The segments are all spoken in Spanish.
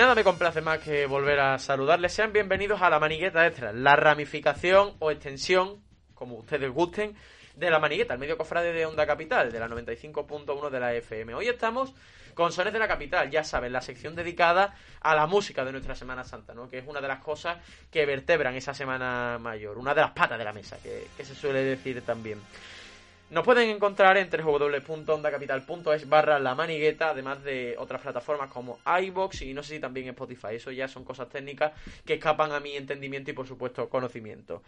Nada me complace más que volver a saludarles. Sean bienvenidos a la manigueta extra, la ramificación o extensión, como ustedes gusten, de la manigueta, el medio cofrade de Onda Capital, de la 95.1 de la FM. Hoy estamos con Sones de la Capital, ya saben, la sección dedicada a la música de nuestra Semana Santa, ¿no? que es una de las cosas que vertebran esa Semana Mayor, una de las patas de la mesa, que, que se suele decir también. Nos pueden encontrar en www.ondacapital.es barra la manigueta, además de otras plataformas como iBox y no sé si también Spotify. Eso ya son cosas técnicas que escapan a mi entendimiento y por supuesto conocimiento.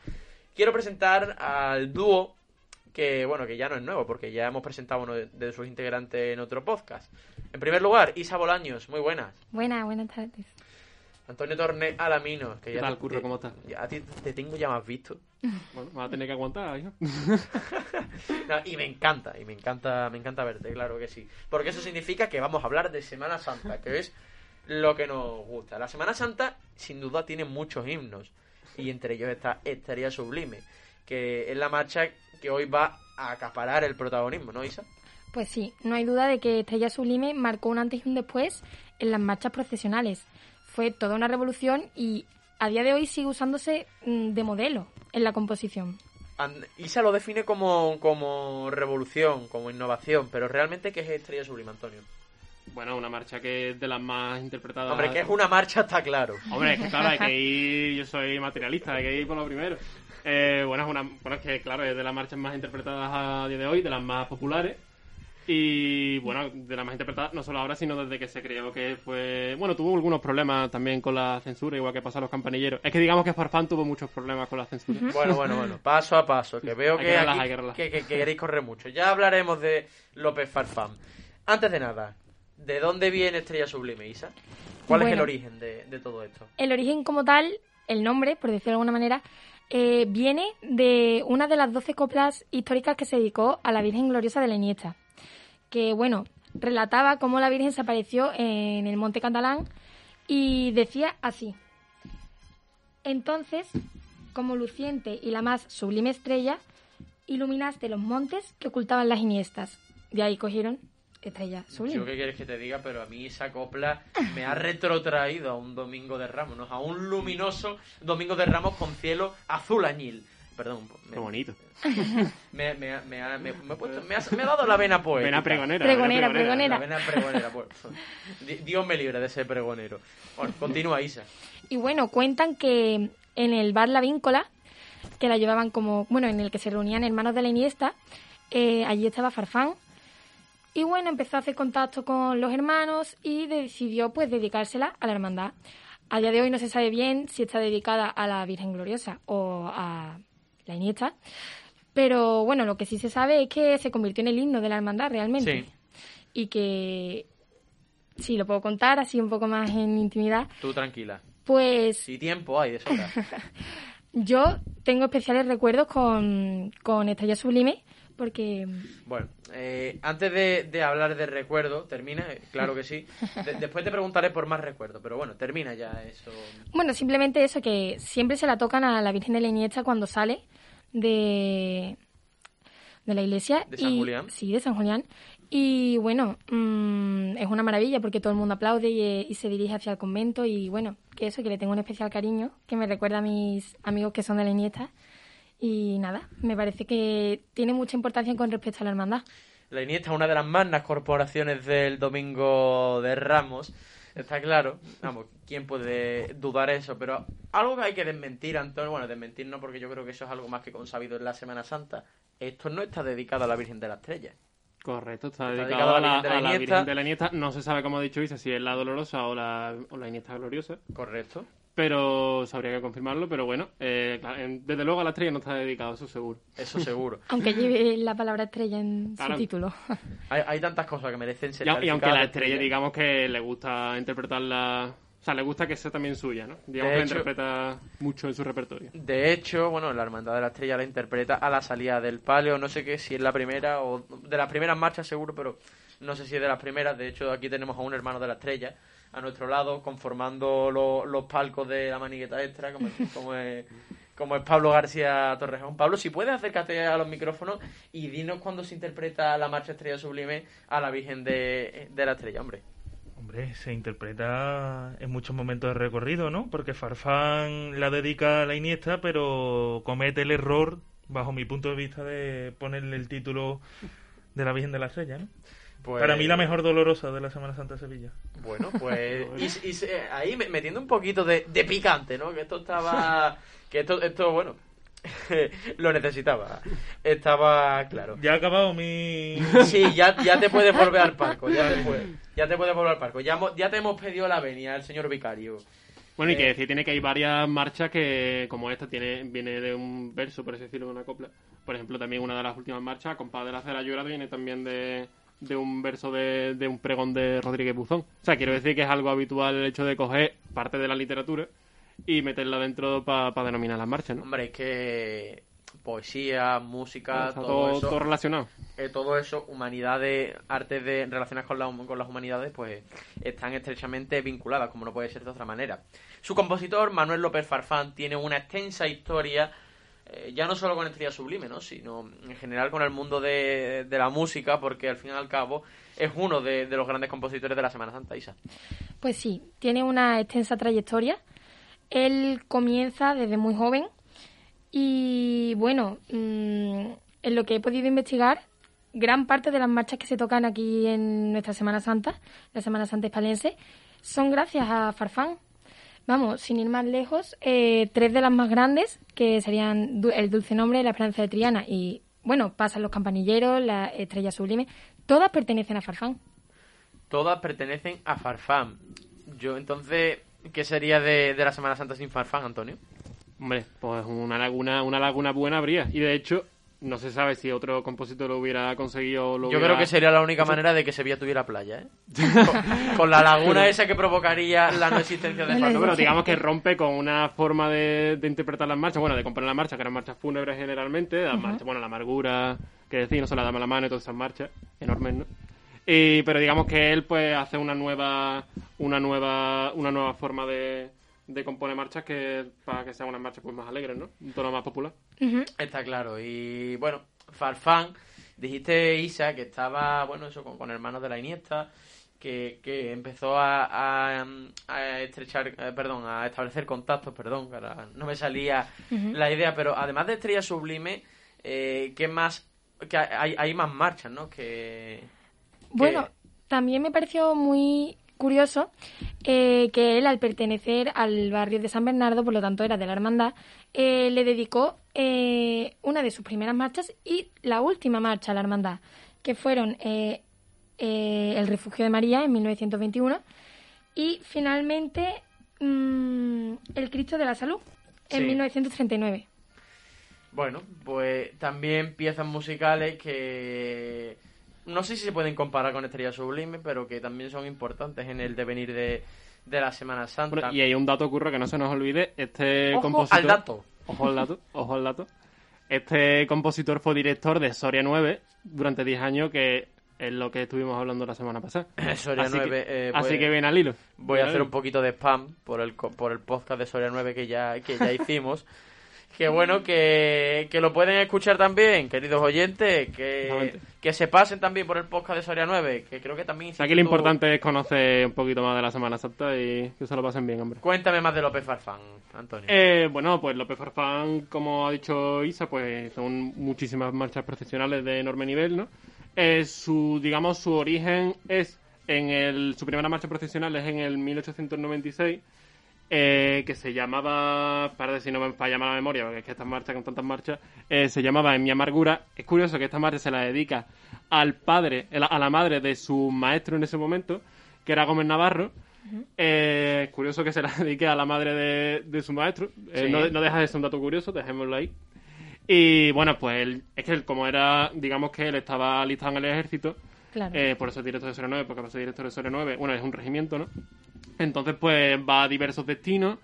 Quiero presentar al dúo que bueno, que ya no es nuevo, porque ya hemos presentado uno de, sus integrantes en otro podcast. En primer lugar, Isa Bolaños, muy buenas. Buenas, buenas tardes. Antonio Torne Alamino, que ¿Qué ya tal, te- Curro? ¿Cómo estás? ya a ti te tengo ya más visto. Bueno, vas a tener que aguantar, hijo. No, y me encanta, y me encanta, me encanta verte, claro que sí. Porque eso significa que vamos a hablar de Semana Santa, que es lo que nos gusta. La Semana Santa, sin duda, tiene muchos himnos. Y entre ellos está Estaría Sublime, que es la marcha que hoy va a acaparar el protagonismo, ¿no, Isa? Pues sí, no hay duda de que Estrella Sublime marcó un antes y un después en las marchas procesionales. Fue toda una revolución y a día de hoy sigue usándose mm, de modelo en la composición. And- Isa lo define como, como revolución, como innovación, pero realmente, ¿qué es Estrella Sublime, Antonio? Bueno, una marcha que es de las más interpretadas. Hombre, que es una marcha, está claro. Hombre, es que claro, hay que ir. Yo soy materialista, hay que ir por lo primero. Eh, bueno, es una. Bueno, es que claro, es de las marchas más interpretadas a día de hoy, de las más populares. Y bueno, de las más interpretadas, no solo ahora, sino desde que se creó que fue. Bueno, tuvo algunos problemas también con la censura, igual que pasa a los campanilleros. Es que digamos que Farfán tuvo muchos problemas con la censura. Bueno, bueno, bueno, paso a paso, que veo que, que relajar, aquí- hay que relajar. que- que- que queréis correr mucho. Ya hablaremos de López Farfán. Antes de nada, ¿de dónde viene Estrella Sublime, Isa? ¿Cuál es el origen de, de todo esto? El origen como tal, el nombre, por decirlo de alguna manera, eh, viene de una de las doce coplas históricas que se dedicó a la Virgen Gloriosa de la Iniesta, que, bueno, relataba cómo la Virgen se apareció en el Monte Catalán y decía así. Entonces, como luciente y la más sublime estrella, iluminaste los montes que ocultaban las Iniestas. De ahí cogieron estrella sublime. Yo qué quieres que te diga, pero a mí esa copla me ha retrotraído a un domingo de Ramos, ¿no? a un luminoso domingo de Ramos con cielo azul añil. Perdón, me, Qué bonito. me, me, ha- me ha- me- me he puesto- me ha- me ha dado la vena poética. Vena pregonera. Pregonera, vena pregonera. La vena pregonera, pues. Di- Dios me libre de ese pregonero. Bueno, continúa, Isa. Y bueno, cuentan que en el bar La Víncola, que la llevaban como, bueno, en el que se reunían hermanos de la Iniesta, eh, allí estaba Farfán. Y bueno, empezó a hacer contacto con los hermanos y decidió pues dedicársela a la hermandad. A día de hoy no se sabe bien si está dedicada a la Virgen Gloriosa o a la Iniesta. Pero bueno, lo que sí se sabe es que se convirtió en el himno de la hermandad realmente. Sí. Y que, si lo puedo contar así un poco más en intimidad, Tú tranquila. pues Si tiempo hay de sobra. yo tengo especiales recuerdos con, con Estrella Sublime porque Bueno, eh, antes de, de hablar de recuerdo, termina, eh, claro que sí. De- después te preguntaré por más recuerdo, pero bueno, termina ya eso. Bueno, simplemente eso, que siempre se la tocan a la Virgen de la Iniesta cuando sale de, de la iglesia. ¿De San y- Julián? Sí, de San Julián. Y bueno, mm, es una maravilla porque todo el mundo aplaude y, y se dirige hacia el convento. Y bueno, que eso, que le tengo un especial cariño, que me recuerda a mis amigos que son de la Iniesta. Y nada, me parece que tiene mucha importancia con respecto a la hermandad. La Iniesta es una de las magnas corporaciones del Domingo de Ramos, está claro. Vamos, ¿quién puede dudar eso? Pero algo que hay que desmentir, Antonio, bueno, desmentir no, porque yo creo que eso es algo más que consabido en la Semana Santa. Esto no está dedicado a la Virgen de la Estrella. Correcto, está, Está dedicado, dedicado a la, Virgen de la a la Iniesta. Virgen de la Iniesta. No se sabe, como ha dicho Isa, si es la dolorosa o la, o la Iniesta gloriosa. ¿Correcto? Pero sabría que confirmarlo. Pero bueno, eh, desde luego a la estrella no está dedicado, eso seguro. Eso seguro. Aunque lleve la palabra estrella en Claro. su título. Hay, hay tantas cosas que merecen ser Y, y aunque la estrella, digamos que le gusta interpretarla. O sea, le gusta que sea también suya, ¿no? Digamos De que la interpreta mucho en su repertorio. De hecho, bueno, la Hermandad de la Estrella la interpreta a la salida del palio. No sé qué, si es la primera o de las primeras marchas seguro, pero no sé si es de las primeras. De hecho, aquí tenemos a un hermano de la Estrella a nuestro lado, conformando lo- los palcos de la manigueta extra, como, como es, como es Pablo García Torrejón. Pablo, si puedes acércate a los micrófonos y dinos cuándo se interpreta la marcha Estrella Sublime a la Virgen de, de la Estrella, hombre. Hombre, se interpreta en muchos momentos de recorrido, ¿no? Porque Farfán la dedica a la Iniesta, pero comete el error, bajo mi punto de vista, de ponerle el título de la Virgen de la Estrella, ¿no? Pues- Para mí la mejor dolorosa de la Semana Santa de Sevilla. Bueno, pues y, y se- ahí me- metiendo un poquito de, de picante, ¿no? Que esto estaba... Que esto, esto bueno, lo necesitaba. Estaba claro. Ya ha acabado mi... Sí, ya, ya te puedes volver al parco, ya te puedes, ya te puedes volver al parco. Ya, ya te hemos pedido la venia, el señor vicario. Bueno, y que Eh. decir tiene que hay varias marchas que, como esta, tiene viene de un verso, por así decirlo, de una copla. Por ejemplo, también una de las últimas marchas, Compadre de la Cera Llorada, viene también de, de un verso de, de un pregón de Rodríguez Buzón. O sea, quiero decir que es algo habitual el hecho de coger parte de la literatura y meterla dentro para denominar las marchas, ¿no? Hombre, es que poesía, música, todo, eso, todo relacionado. eh, todo eso, humanidades, artes de, relacionadas con, la, con las humanidades, pues están estrechamente vinculadas, como no puede ser de otra manera. Su compositor, Manuel López Farfán, tiene una extensa historia, eh, ya no solo con Estrella Sublime, ¿no? sino en general con el mundo de, de la música, porque al fin y al cabo es uno de, los grandes compositores de la Semana Santa, Isa. Pues sí, tiene una extensa trayectoria. Él comienza desde muy joven y bueno, mm, en lo que he podido investigar, gran parte de las marchas que se tocan aquí en nuestra Semana Santa, la Semana Santa hispalense, son gracias a Farfán. Vamos, sin ir más lejos, eh, tres de las más grandes, que serían El Dulce Nombre, La Esperanza de Triana y, bueno, pasan los campanilleros, la Estrella Sublime, todas pertenecen a Farfán. Todas pertenecen a Farfán. Yo, entonces, ¿qué sería de, de la Semana Santa sin Farfán, Antonio? Hombre, pues una laguna, una laguna buena habría. Y de hecho, no se sabe si otro compositor lo hubiera conseguido. Lo Yo hubiera- creo que sería la única manera de que Sevilla tuviera playa, ¿eh? Con, con la laguna esa que provocaría la no existencia de No le Farfán. No, pero digamos que rompe con una forma de, de interpretar las marchas, bueno, de componer las marchas, que eran marchas fúnebres generalmente, las marchas, bueno, la amargura, que decir, no se la dama la mano y todas esas marchas, enormes, ¿no? Y, pero digamos que él pues hace una nueva, una nueva, una nueva forma de, de componer marchas que para que sean unas marchas pues más alegres, ¿no? Un tono más popular. Está claro. Y bueno, Farfán, dijiste Isa que estaba, bueno, eso con, con hermanos de la Iniesta, que, que empezó a, a, a estrechar, eh, perdón, a establecer contactos, perdón, ahora no me salía la idea, pero además de Estrella Sublime, eh, ¿qué más? Que hay, hay más marchas, ¿no? Que, Bueno, también me pareció muy curioso eh, que él, al pertenecer al barrio de San Bernardo, por lo tanto era de la hermandad, eh, le dedicó eh, una de sus primeras marchas y la última marcha a la hermandad, que fueron el refugio de María en 1921 y finalmente mm, el Cristo de la Salud en Sí. 1939. Bueno, pues también piezas musicales que no sé si se pueden comparar con Estrella Sublime, pero que también son importantes en el devenir de, de la Semana Santa. Bueno, y hay un dato ocurre que no se nos olvide, este Ojo compositor... al dato. Ojo al dato, ojo al dato. Este compositor fue director de Soria 9 durante 10 años, que es lo que estuvimos hablando la semana pasada. Soria así 9, Que, eh, así pues, que ven al hilo. Voy a hacer un poquito de spam por el, por el podcast de Soria 9 que ya, que ya hicimos. Que bueno, que, que lo pueden escuchar también, queridos oyentes, que, que se pasen también por el podcast de Soria 9, que creo que también... Aquí lo importante es conocer un poquito más de la Semana Santa y que se lo pasen bien, hombre. Cuéntame más de López Farfán, Antonio. Eh, bueno, pues López Farfán, como ha dicho Isa, pues son muchísimas marchas procesionales de enorme nivel, ¿no? Eh, su, digamos, su origen es en el, su primera marcha procesional es en el 1896, eh, que se llamaba, para si no me falla la memoria, porque es que estas marchas con tantas marchas, eh, se llamaba En mi amargura. Es curioso que esta marcha se la dedica al padre, a la madre de su maestro en ese momento, que era Gómez Navarro. Eh, curioso que se la dedique a la madre de, de su maestro. Eh, Sí. no, no deja de ser un dato curioso, dejémoslo ahí. Y bueno, pues él, es que él, como era, digamos que él estaba alistado en el ejército, Claro. eh, por eso es director de Soria 9, porque va a ser director de Soria 9, bueno, es un regimiento, ¿no? Entonces, pues va a diversos destinos.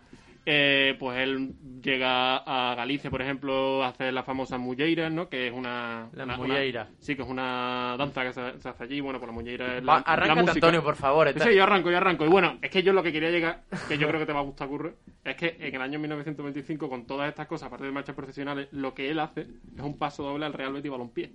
Eh, pues él llega a Galicia, por ejemplo, a hacer la famosa mulleira, ¿no? Que es una... La una- mulleira. una- sí, que es una danza que se, se hace allí. Bueno, pues la mulleira es la, música. Antonio, por favor. está- Sí, yo arranco, yo arranco. Y bueno, es que yo lo que quería llegar, que yo creo que te va a gustar, Curro, es que en el año 1925, con todas estas cosas, aparte de marchas profesionales, lo que él hace es un paso doble al Real Betis Balompié.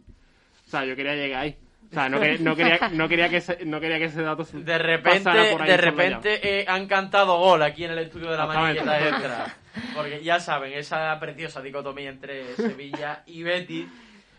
O sea, yo quería llegar ahí. O sea, no, que- no quería, no, quería que ese, no quería que ese dato se De repente, pasara por ahí de repente eh, han cantado gol aquí en el estudio de la maniqueta extra. Porque ya saben, esa preciosa dicotomía entre Sevilla y Betis.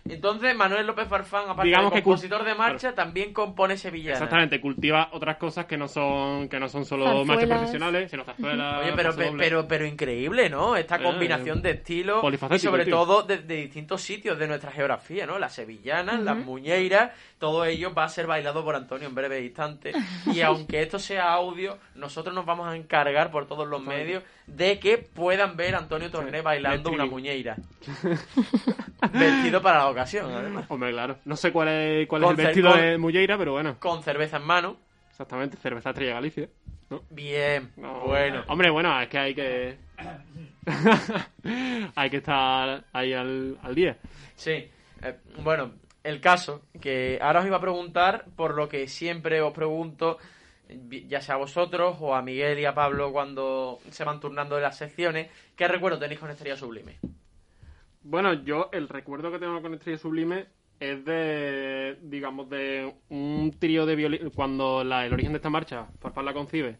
Entonces, Manuel López Farfán, aparte Digamos de que compositor de marcha, también compone sevillana. Exactamente, cultiva otras cosas que no son que no son solo Zarzuelas. marchas profesionales, sino zarzuelas, Oye, pero, pasodobles. pero, pero increíble, ¿no? Esta Eh, combinación de estilos y sobre tío. todo de, de distintos sitios de nuestra geografía, ¿no? Las sevillanas, las muñeiras, todo ello va a ser bailado por Antonio en breve instante. Y aunque esto sea audio, nosotros nos vamos a encargar por todos los medios de que puedan ver a Antonio Torné bailando una muñeira. Vestido para la ocasión, además. Hombre, claro. No sé cuál es, cuál es el vestido de Mulleira, pero bueno, Con cerveza en mano. exactamente, cerveza Estrella Galicia. ¿no? Bien, No, bueno. Hombre, bueno, es que hay que. hay que estar ahí al, al día. Sí, eh, bueno, el caso, que ahora os iba a preguntar por lo que siempre os pregunto, ya sea a vosotros o a Miguel y a Pablo cuando se van turnando de las secciones, ¿qué recuerdo tenéis con Estrella Sublime? Bueno, yo el recuerdo que tengo con Estrella Sublime es de, digamos, de un trío de violín, cuando la- el origen de esta marcha, Farfán la concibe,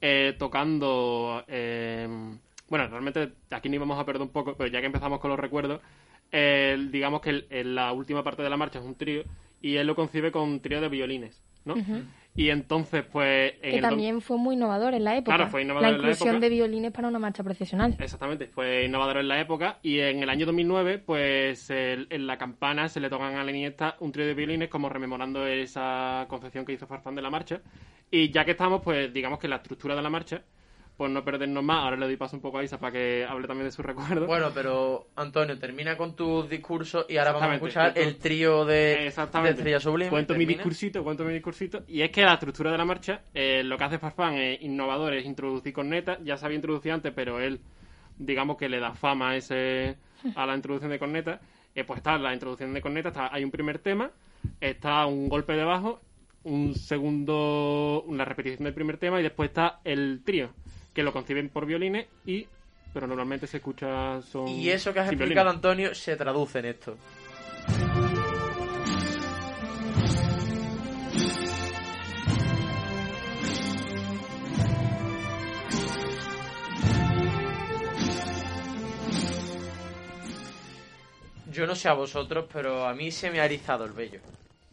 eh, tocando, eh, bueno, realmente aquí nos íbamos a perder un poco, pero ya que empezamos con los recuerdos, eh, digamos que el- en la última parte de la marcha es un trío y él lo concibe con un trío de violines, ¿no? Y entonces, pues... en Que el también fue muy innovador en la época. Claro, fue innovador la en la inclusión época. de violines para una marcha procesional. Exactamente, fue innovador en la época y en el año 2009, pues el- en la campana se le tocan a la Iniesta un trío de violines como rememorando esa concepción que hizo Farfán de la marcha. Y ya que estamos, pues digamos que la estructura de la marcha, pues no perdernos más. Ahora le doy paso un poco a Isa para que hable también de sus recuerdos. Bueno, pero Antonio, termina con tus discursos y ahora vamos a escuchar el trío de, de Exactamente. Estrella Sublime. Cuento mi discursito, cuento mi discursito. Y es que la estructura de la marcha, eh, lo que hace Farfán es innovador, es introducir cornetas. Ya se había introducido antes, pero él, digamos que le da fama a, ese, a la introducción de cornetas. Eh, pues está la introducción de cornetas, está, hay un primer tema, está un golpe de bajo, un segundo, una repetición del primer tema y después está el trío, que lo conciben por violines y... Pero normalmente se escucha son Y eso que has explicado, violines. Antonio, se traduce en esto. Yo no sé a vosotros, pero a mí se me ha erizado el vello.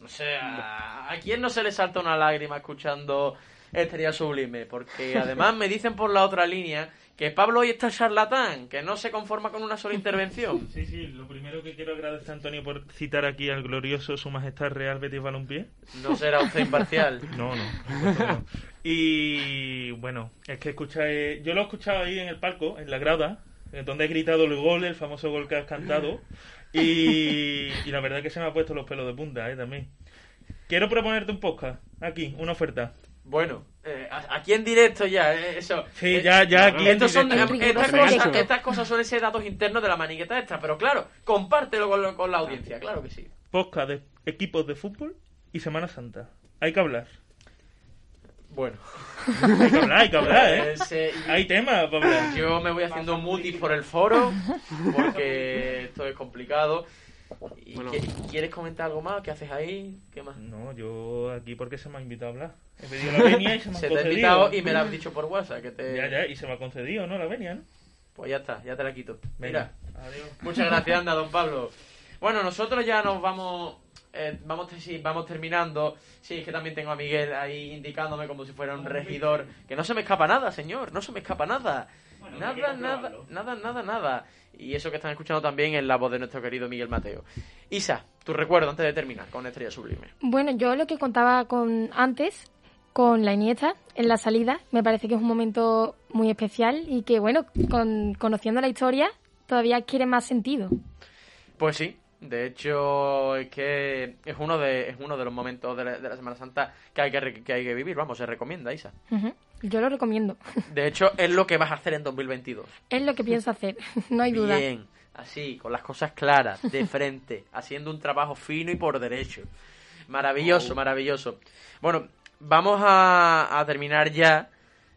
O sea, ¿a quién no se le salta una lágrima escuchando Estrella Sublime? Porque además me dicen por la otra línea que Pablo hoy está charlatán, que no se conforma con una sola intervención. Sí, sí, lo primero que quiero agradecer a Antonio por citar aquí al glorioso Su Majestad Real Betis Balompié. No será usted imparcial. No, no. Y bueno, es que escucháis. Yo lo he escuchado ahí en el palco, en la grada, eh, donde he gritado el gol, el famoso gol que has cantado. Y, y la verdad que se me ha puesto los pelos de punta, ¿eh? También. Quiero proponerte un podcast, aquí, una oferta. Bueno, eh, a- aquí en directo ya, eh, eso. Sí, Eh, ya, ya aquí. en son, estas, cosas, estas cosas suelen ser datos internos de la maniqueta extra, pero claro, compártelo con, lo- con la audiencia, claro que sí. Podcast de equipos de fútbol y Semana Santa. Hay que hablar. Bueno, Hay que hablar, hay que hablar, ¿eh? Hay temas para hablar. yo me voy haciendo mutis por el foro, porque esto es complicado. ¿Y Bueno. qué- ¿Quieres comentar algo más? ¿Qué haces ahí? ¿Qué más? No, yo aquí porque se me ha invitado a hablar. He pedido la venia y se me ha Se te ha concedido. invitado y me lo has dicho por WhatsApp, que te... Ya, ya, y se me ha concedido, ¿no? La venia, ¿no? Pues ya está, ya te la quito. Venga, Mira. adiós. Muchas gracias, anda, don Pablo. Bueno, nosotros ya nos vamos. eh, vamos, sí, vamos terminando. Sí, es que también tengo a Miguel ahí indicándome como si fuera un regidor. Que no se me escapa nada, señor. No se me escapa nada. Bueno, nada, nada, nada, nada, nada. Y eso que están escuchando también es la voz de nuestro querido Miguel Mateo. Isa, tu recuerdo antes de terminar con Estrella Sublime. Bueno, yo lo que contaba con antes, con la Iniesta, en la salida, me parece que es un momento muy especial y que, bueno, con, conociendo la historia, todavía adquiere más sentido. Pues sí, de hecho es que es uno de, es uno de los momentos de la, de la Semana Santa que hay que, re- que hay que vivir. Vamos, se recomienda, Isa. Ujú. Yo lo recomiendo. De hecho, es lo que vas a hacer en 2022. Es lo que pienso hacer, no hay duda. Bien, así, con las cosas claras, de frente, haciendo un trabajo fino y por derecho. Maravilloso, maravilloso. Bueno, vamos a, a terminar ya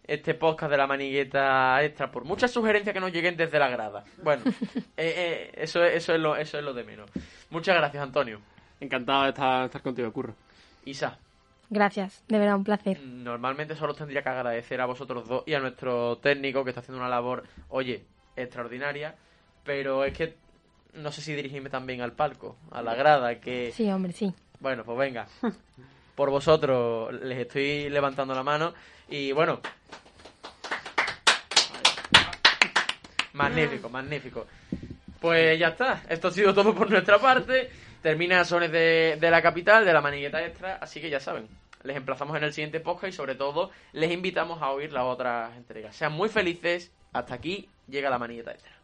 este podcast de la manigueta extra por muchas sugerencias que nos lleguen desde la grada. Bueno, eh, eh, eso, es- eso, es lo, eso es lo de menos. Muchas gracias, Antonio. Encantado de estar, estar contigo, Curro. Isa, Gracias, de verdad, un placer. normalmente solo os tendría que agradecer a vosotros dos y a nuestro técnico que está haciendo una labor, oye, extraordinaria, pero es que no sé si dirigirme también al palco, a la grada, que... Sí, hombre, sí. Bueno, pues venga. Por vosotros les estoy levantando la mano y bueno. Magnífico, magnífico. Pues ya está. Esto ha sido todo por nuestra parte. Termina Sones de, de la capital, de la manigueta extra. Así que ya saben. Les emplazamos en el siguiente podcast y sobre todo les invitamos a oír las otras entregas. Sean muy felices. Hasta aquí llega la manigueta extra.